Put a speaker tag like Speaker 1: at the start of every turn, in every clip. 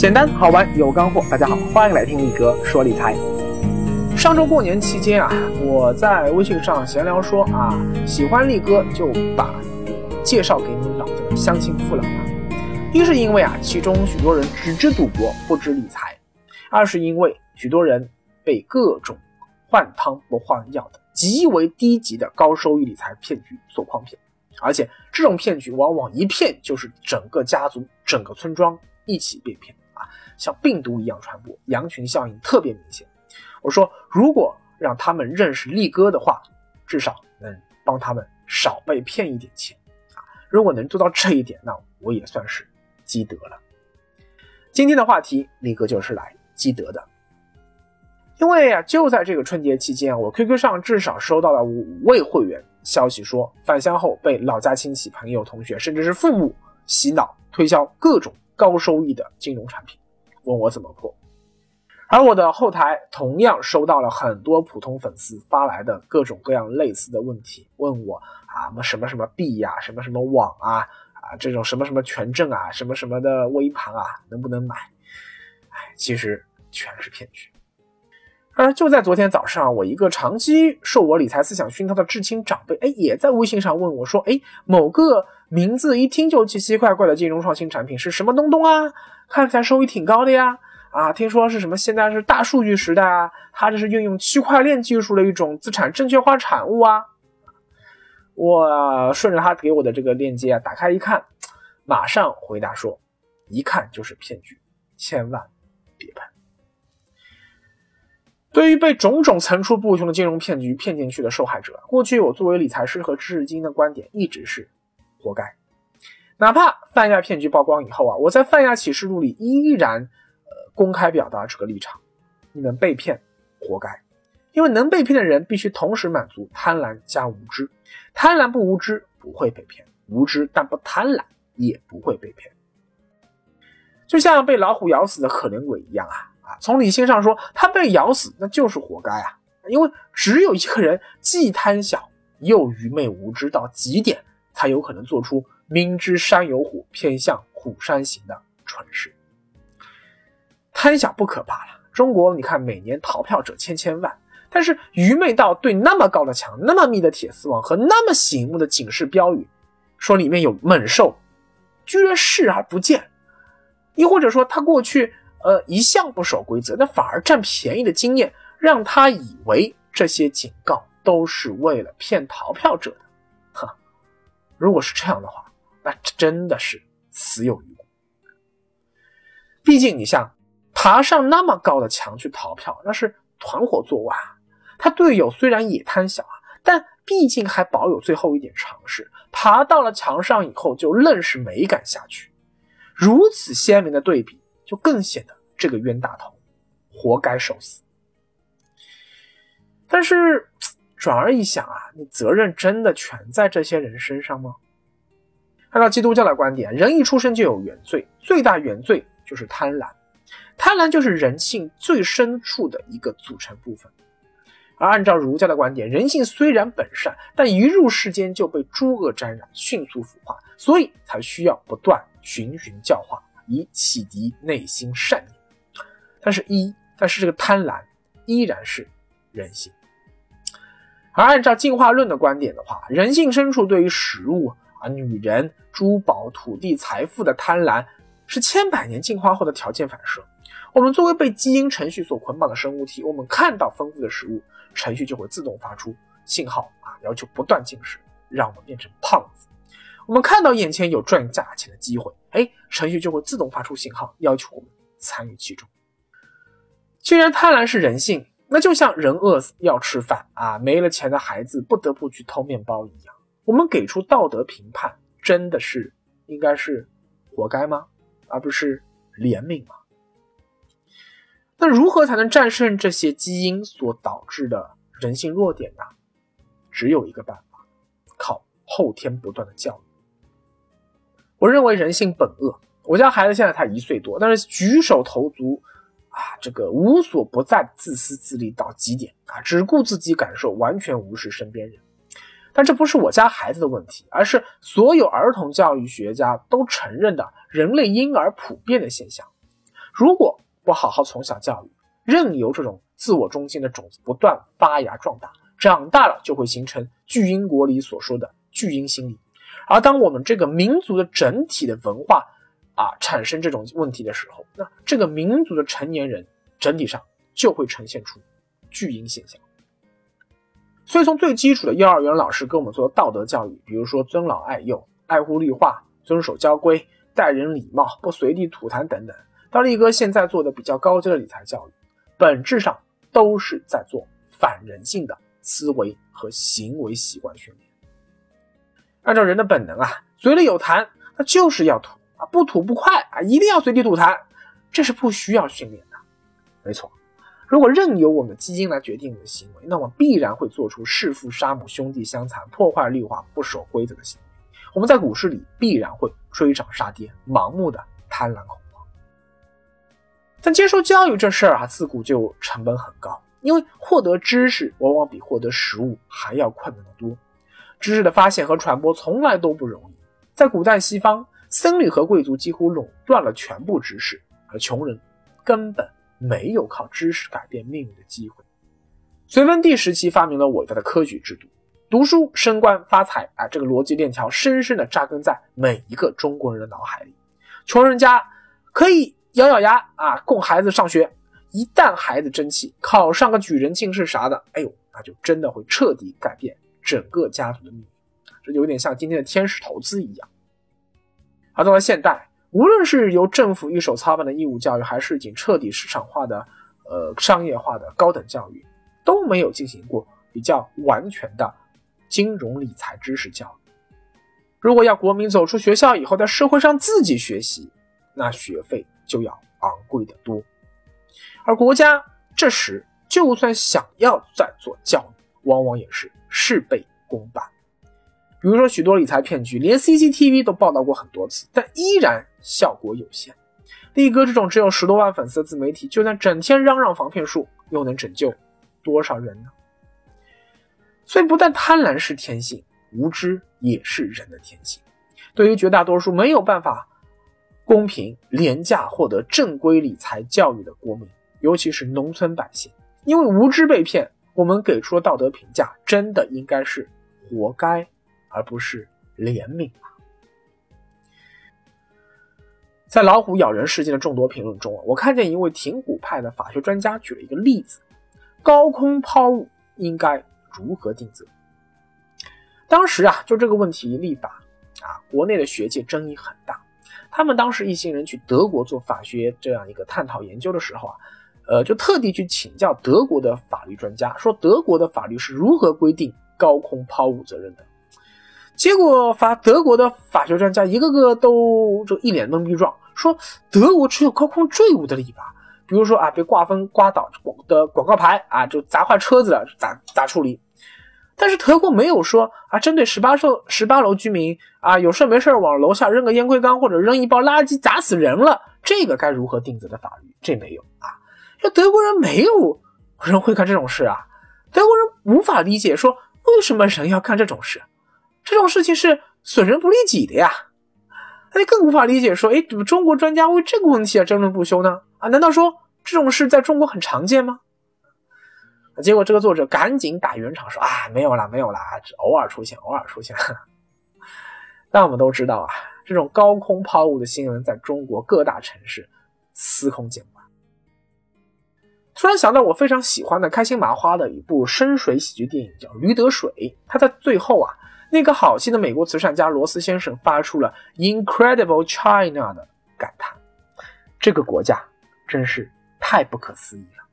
Speaker 1: 简单好玩有干货，大家好，欢迎来听力哥说理财。上周过年期间啊，我在微信上闲聊说啊，喜欢力哥就把介绍给你老的乡亲父老啊。一是因为啊，其中许多人只知赌博不知理财；二是因为许多人被各种换汤不换药的极为低级的高收益理财骗局所诓骗，而且这种骗局往往一骗就是整个家族、整个村庄一起被骗。像病毒一样传播，羊群效应特别明显。我说，如果让他们认识力哥的话，至少能帮他们少被骗一点钱啊！如果能做到这一点，那我也算是积德了。今天的话题，力哥就是来积德的。因为啊，就在这个春节期间，我 QQ 上至少收到了五位会员消息，说返乡后被老家亲戚、朋友、同学，甚至是父母洗脑推销各种高收益的金融产品。问我怎么破，而我的后台同样收到了很多普通粉丝发来的各种各样类似的问题，问我啊什么什么币呀，什么什么网啊，啊这种什么什么权证啊，什么什么的微盘啊，能不能买？哎，其实全是骗局。而就在昨天早上，我一个长期受我理财思想熏陶的至亲长辈，哎，也在微信上问我说，哎，某个名字一听就奇奇怪怪的金融创新产品是什么东东啊？看起来收益挺高的呀，啊，听说是什么？现在是大数据时代啊，它这是运用区块链技术的一种资产证券化产物啊。我顺着他给我的这个链接啊，打开一看，马上回答说，一看就是骗局，千万别碰。对于被种种层出不穷的金融骗局骗进去的受害者，过去我作为理财师和知识精英的观点一直是活该。哪怕泛亚骗局曝光以后啊，我在泛亚启示录里依然，呃，公开表达这个立场：你们被骗，活该。因为能被骗的人必须同时满足贪婪加无知，贪婪不无知不会被骗，无知但不贪婪也不会被骗。就像被老虎咬死的可怜鬼一样啊啊！从理性上说，他被咬死那就是活该啊，因为只有一个人既贪小又愚昧无知到极点，才有可能做出。明知山有虎，偏向虎山行的蠢事。贪小不可怕了，中国你看每年逃票者千千万，但是愚昧到对那么高的墙、那么密的铁丝网和那么醒目的警示标语，说里面有猛兽，居然视而不见。亦或者说他过去呃一向不守规则，那反而占便宜的经验，让他以为这些警告都是为了骗逃票者的。如果是这样的话。那真的是死有余辜。毕竟，你像爬上那么高的墙去逃票，那是团伙作案。他队友虽然也贪小啊，但毕竟还保有最后一点常识。爬到了墙上以后，就愣是没敢下去。如此鲜明的对比，就更显得这个冤大头活该受死。但是转而一想啊，你责任真的全在这些人身上吗？按照基督教的观点，人一出生就有原罪，最大原罪就是贪婪，贪婪就是人性最深处的一个组成部分。而按照儒家的观点，人性虽然本善，但一入世间就被诸恶沾染，迅速腐化，所以才需要不断循循教化，以启迪内心善念。但是，一但是这个贪婪依然是人性。而按照进化论的观点的话，人性深处对于食物。啊女人、珠宝、土地、财富的贪婪，是千百年进化后的条件反射。我们作为被基因程序所捆绑的生物体，我们看到丰富的食物，程序就会自动发出信号啊，要求不断进食，让我们变成胖子。我们看到眼前有赚大钱的机会，哎，程序就会自动发出信号，要求我们参与其中。既然贪婪是人性，那就像人饿死要吃饭啊，没了钱的孩子不得不去偷面包一样。我们给出道德评判，真的是应该是活该吗？而不是怜悯吗？那如何才能战胜这些基因所导致的人性弱点呢？只有一个办法，靠后天不断的教育。我认为人性本恶。我家孩子现在才一岁多，但是举手投足啊，这个无所不在，自私自利到极点啊，只顾自己感受，完全无视身边人。但这不是我家孩子的问题，而是所有儿童教育学家都承认的人类婴儿普遍的现象。如果不好好从小教育，任由这种自我中心的种子不断发芽壮大，长大了就会形成巨婴国里所说的巨婴心理。而当我们这个民族的整体的文化啊产生这种问题的时候，那这个民族的成年人整体上就会呈现出巨婴现象。所以，从最基础的幼儿园老师给我们做的道德教育，比如说尊老爱幼、爱护绿化、遵守交规、待人礼貌、不随地吐痰等等，到力哥现在做的比较高阶的理财教育，本质上都是在做反人性的思维和行为习惯训练。按照人的本能啊，嘴里有痰，那就是要吐啊，不吐不快啊，一定要随地吐痰，这是不需要训练的。没错。如果任由我们基因来决定我们的行为，那么必然会做出弑父杀母、兄弟相残、破坏绿化、不守规则的行为。我们在股市里必然会追涨杀跌，盲目的贪婪恐慌。但接受教育这事儿啊，自古就成本很高，因为获得知识往往比获得食物还要困难得多。知识的发现和传播从来都不容易。在古代西方，僧侣和贵族几乎垄断了全部知识，而穷人根本。没有靠知识改变命运的机会。隋文帝时期发明了伟大的科举制度，读书升官发财啊，这个逻辑链条深深的扎根在每一个中国人的脑海里。穷人家可以咬咬牙啊供孩子上学，一旦孩子争气考上个举人进士啥的，哎呦，那就真的会彻底改变整个家族的命运。这就有点像今天的天使投资一样。而到了现代。无论是由政府一手操办的义务教育，还是已经彻底市场化的、呃商业化的高等教育，都没有进行过比较完全的金融理财知识教育。如果要国民走出学校以后，在社会上自己学习，那学费就要昂贵的多。而国家这时就算想要再做教育，往往也是事倍功半。比如说，许多理财骗局，连 CCTV 都报道过很多次，但依然效果有限。力哥这种只有十多万粉丝的自媒体，就算整天嚷嚷防骗术，又能拯救多少人呢？所以，不但贪婪是天性，无知也是人的天性。对于绝大多数没有办法公平廉价获得正规理财教育的国民，尤其是农村百姓，因为无知被骗，我们给出的道德评价，真的应该是活该。而不是怜悯啊在老虎咬人事件的众多评论中啊，我看见一位挺古派的法学专家举了一个例子：高空抛物应该如何定责？当时啊，就这个问题立法啊，国内的学界争议很大。他们当时一行人去德国做法学这样一个探讨研究的时候啊，呃，就特地去请教德国的法律专家，说德国的法律是如何规定高空抛物责任的。结果法德国的法学专家一个个都就一脸懵逼状，说德国只有高空坠物的立法，比如说啊被刮风刮倒广的广告牌啊就砸坏车子了咋咋处理？但是德国没有说啊针对十八楼十八楼居民啊有事没事往楼下扔个烟灰缸或者扔一包垃圾砸死人了，这个该如何定责的法律？这没有啊，这德国人没有人会干这种事啊，德国人无法理解说为什么人要干这种事。这种事情是损人不利己的呀，那就更无法理解说，哎，怎么中国专家为这个问题而争论不休呢？啊，难道说这种事在中国很常见吗？结果这个作者赶紧打圆场说，啊，没有啦，没有啦，只偶尔出现，偶尔出现。但我们都知道啊，这种高空抛物的新闻在中国各大城市司空见惯。突然想到我非常喜欢的开心麻花的一部深水喜剧电影，叫《驴得水》，他在最后啊。那个好心的美国慈善家罗斯先生发出了 “Incredible China” 的感叹：“这个国家真是太不可思议了。”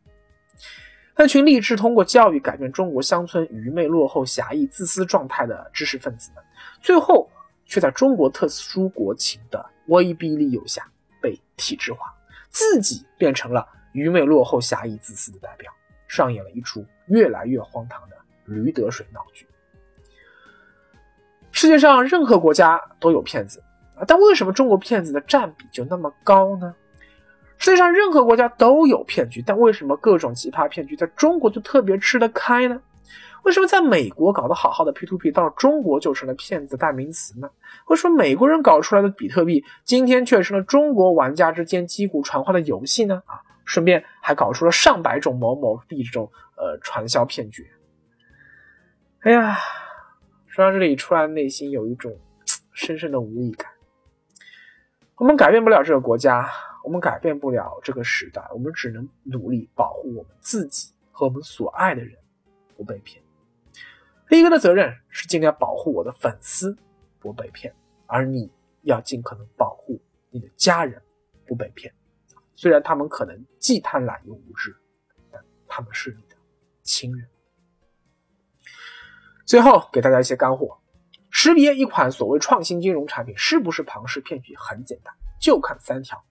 Speaker 1: 那群立志通过教育改变中国乡村愚昧、落后、狭义、自私状态的知识分子们，最后却在中国特殊国情的威逼利诱下被体制化，自己变成了愚昧、落后、狭义、自私的代表，上演了一出越来越荒唐的驴得水闹剧。世界上任何国家都有骗子啊，但为什么中国骗子的占比就那么高呢？世界上任何国家都有骗局，但为什么各种奇葩骗局在中国就特别吃得开呢？为什么在美国搞得好好的 P2P 到中国就成了骗子代名词呢？为什么美国人搞出来的比特币今天却成了中国玩家之间击鼓传花的游戏呢？啊，顺便还搞出了上百种某某币这种呃传销骗局。哎呀，说到这里，突然内心有一种深深的无力感。我们改变不了这个国家，我们改变不了这个时代，我们只能努力保护我们自己和我们所爱的人不被骗。力哥的责任是尽量保护我的粉丝不被骗，而你要尽可能保护你的家人不被骗。虽然他们可能既贪婪又无知，但他们是你的亲人。最后给大家一些干货。识别一款所谓创新金融产品是不是庞氏骗局很简单，就看三条。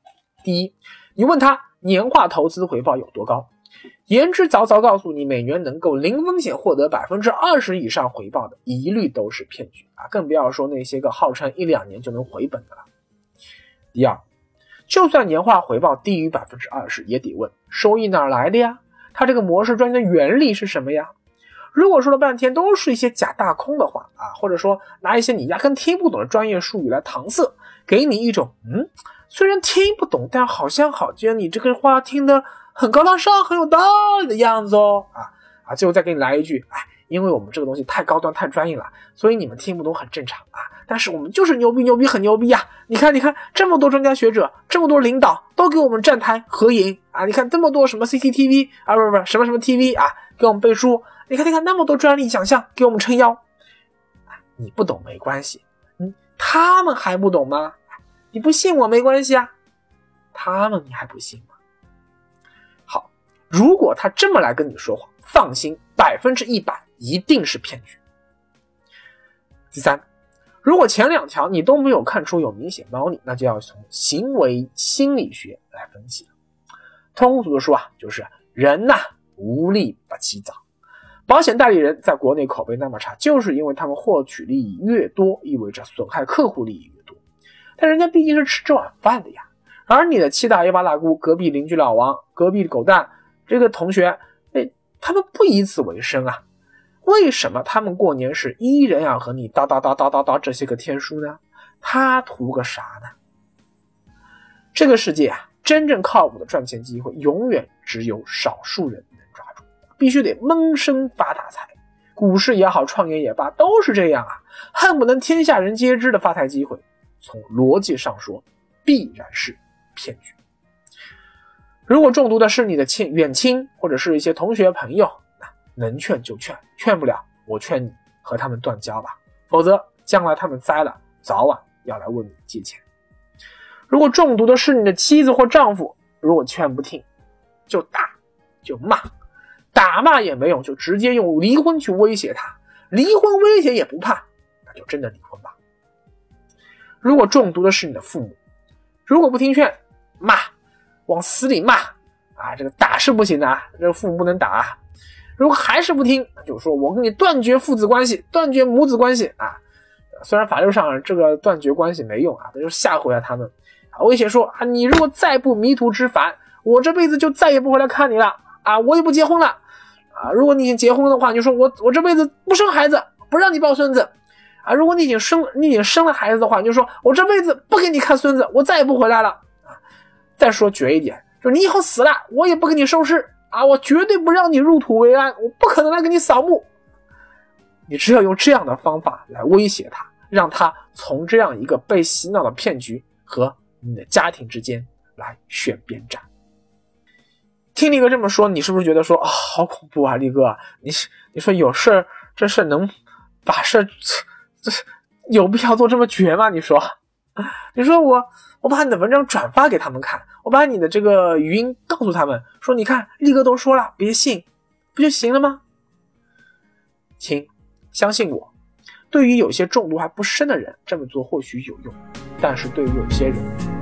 Speaker 1: 第一，你问他年化投资回报有多高，言之凿凿告诉你每年能够零风险获得百分之二十以上回报的，一律都是骗局啊！更不要说那些个号称一两年就能回本的了。第二，就算年化回报低于百分之二十，也得问收益哪来的呀？它这个模式赚钱的原理是什么呀？如果说了半天都是一些假大空的话啊，或者说拿一些你压根听不懂的专业术语来搪塞，给你一种嗯，虽然听不懂，但好像好像你这个话听得很高大上、很有道理的样子哦啊啊！最后再给你来一句，哎，因为我们这个东西太高端、太专业了，所以你们听不懂很正常啊。但是我们就是牛逼、牛逼、很牛逼呀！你看，你看，这么多专家学者，这么多领导都给我们站台合影啊！你看这么多什么 CCTV 啊，不是不是什么什么 TV 啊，给我们背书。你看，你看，那么多专利奖项给我们撑腰，你不懂没关系，嗯，他们还不懂吗？你不信我没关系啊，他们你还不信吗？好，如果他这么来跟你说话，放心，百分之一百一定是骗局。第三，如果前两条你都没有看出有明显猫腻，那就要从行为心理学来分析了。通俗的说啊，就是人呐，无利不起早。保险代理人在国内口碑那么差，就是因为他们获取利益越多，意味着损害客户利益越多。但人家毕竟是吃这碗饭的呀。而你的七大爷八大姑、隔壁邻居老王、隔壁狗蛋这个同学，哎，他们不以此为生啊？为什么他们过年时依然要和你叨叨叨叨叨叨这些个天书呢？他图个啥呢？这个世界啊，真正靠谱的赚钱机会，永远只有少数人。必须得闷声发大财，股市也好，创业也罢，都是这样啊，恨不能天下人皆知的发财机会，从逻辑上说，必然是骗局。如果中毒的是你的亲远亲，或者是一些同学朋友，能劝就劝，劝不了，我劝你和他们断交吧，否则将来他们栽了，早晚要来问你借钱。如果中毒的是你的妻子或丈夫，如果劝不听，就打，就骂。打骂也没用，就直接用离婚去威胁他。离婚威胁也不怕，那就真的离婚吧。如果中毒的是你的父母，如果不听劝，骂，往死里骂啊！这个打是不行的，这个父母不能打。如果还是不听，就说我跟你断绝父子关系，断绝母子关系啊！虽然法律上这个断绝关系没用啊，那就吓唬一下他们啊，威胁说啊，你如果再不迷途知返，我这辈子就再也不回来看你了啊，我也不结婚了。啊，如果你已经结婚的话，你就说我我这辈子不生孩子，不让你抱孙子，啊，如果你已经生你已经生了孩子的话，你就说我这辈子不给你看孙子，我再也不回来了，啊，再说绝一点，说你以后死了，我也不给你收尸，啊，我绝对不让你入土为安，我不可能来给你扫墓，你只有用这样的方法来威胁他，让他从这样一个被洗脑的骗局和你的家庭之间来选边站。听力哥这么说，你是不是觉得说啊，好恐怖啊，力哥，你你说有事儿，这事能把事儿，这 有必要做这么绝吗？你说，你说我我把你的文章转发给他们看，我把你的这个语音告诉他们，说你看力哥都说了，别信，不就行了吗？亲，相信我，对于有些中毒还不深的人，这么做或许有用，但是对于有些人。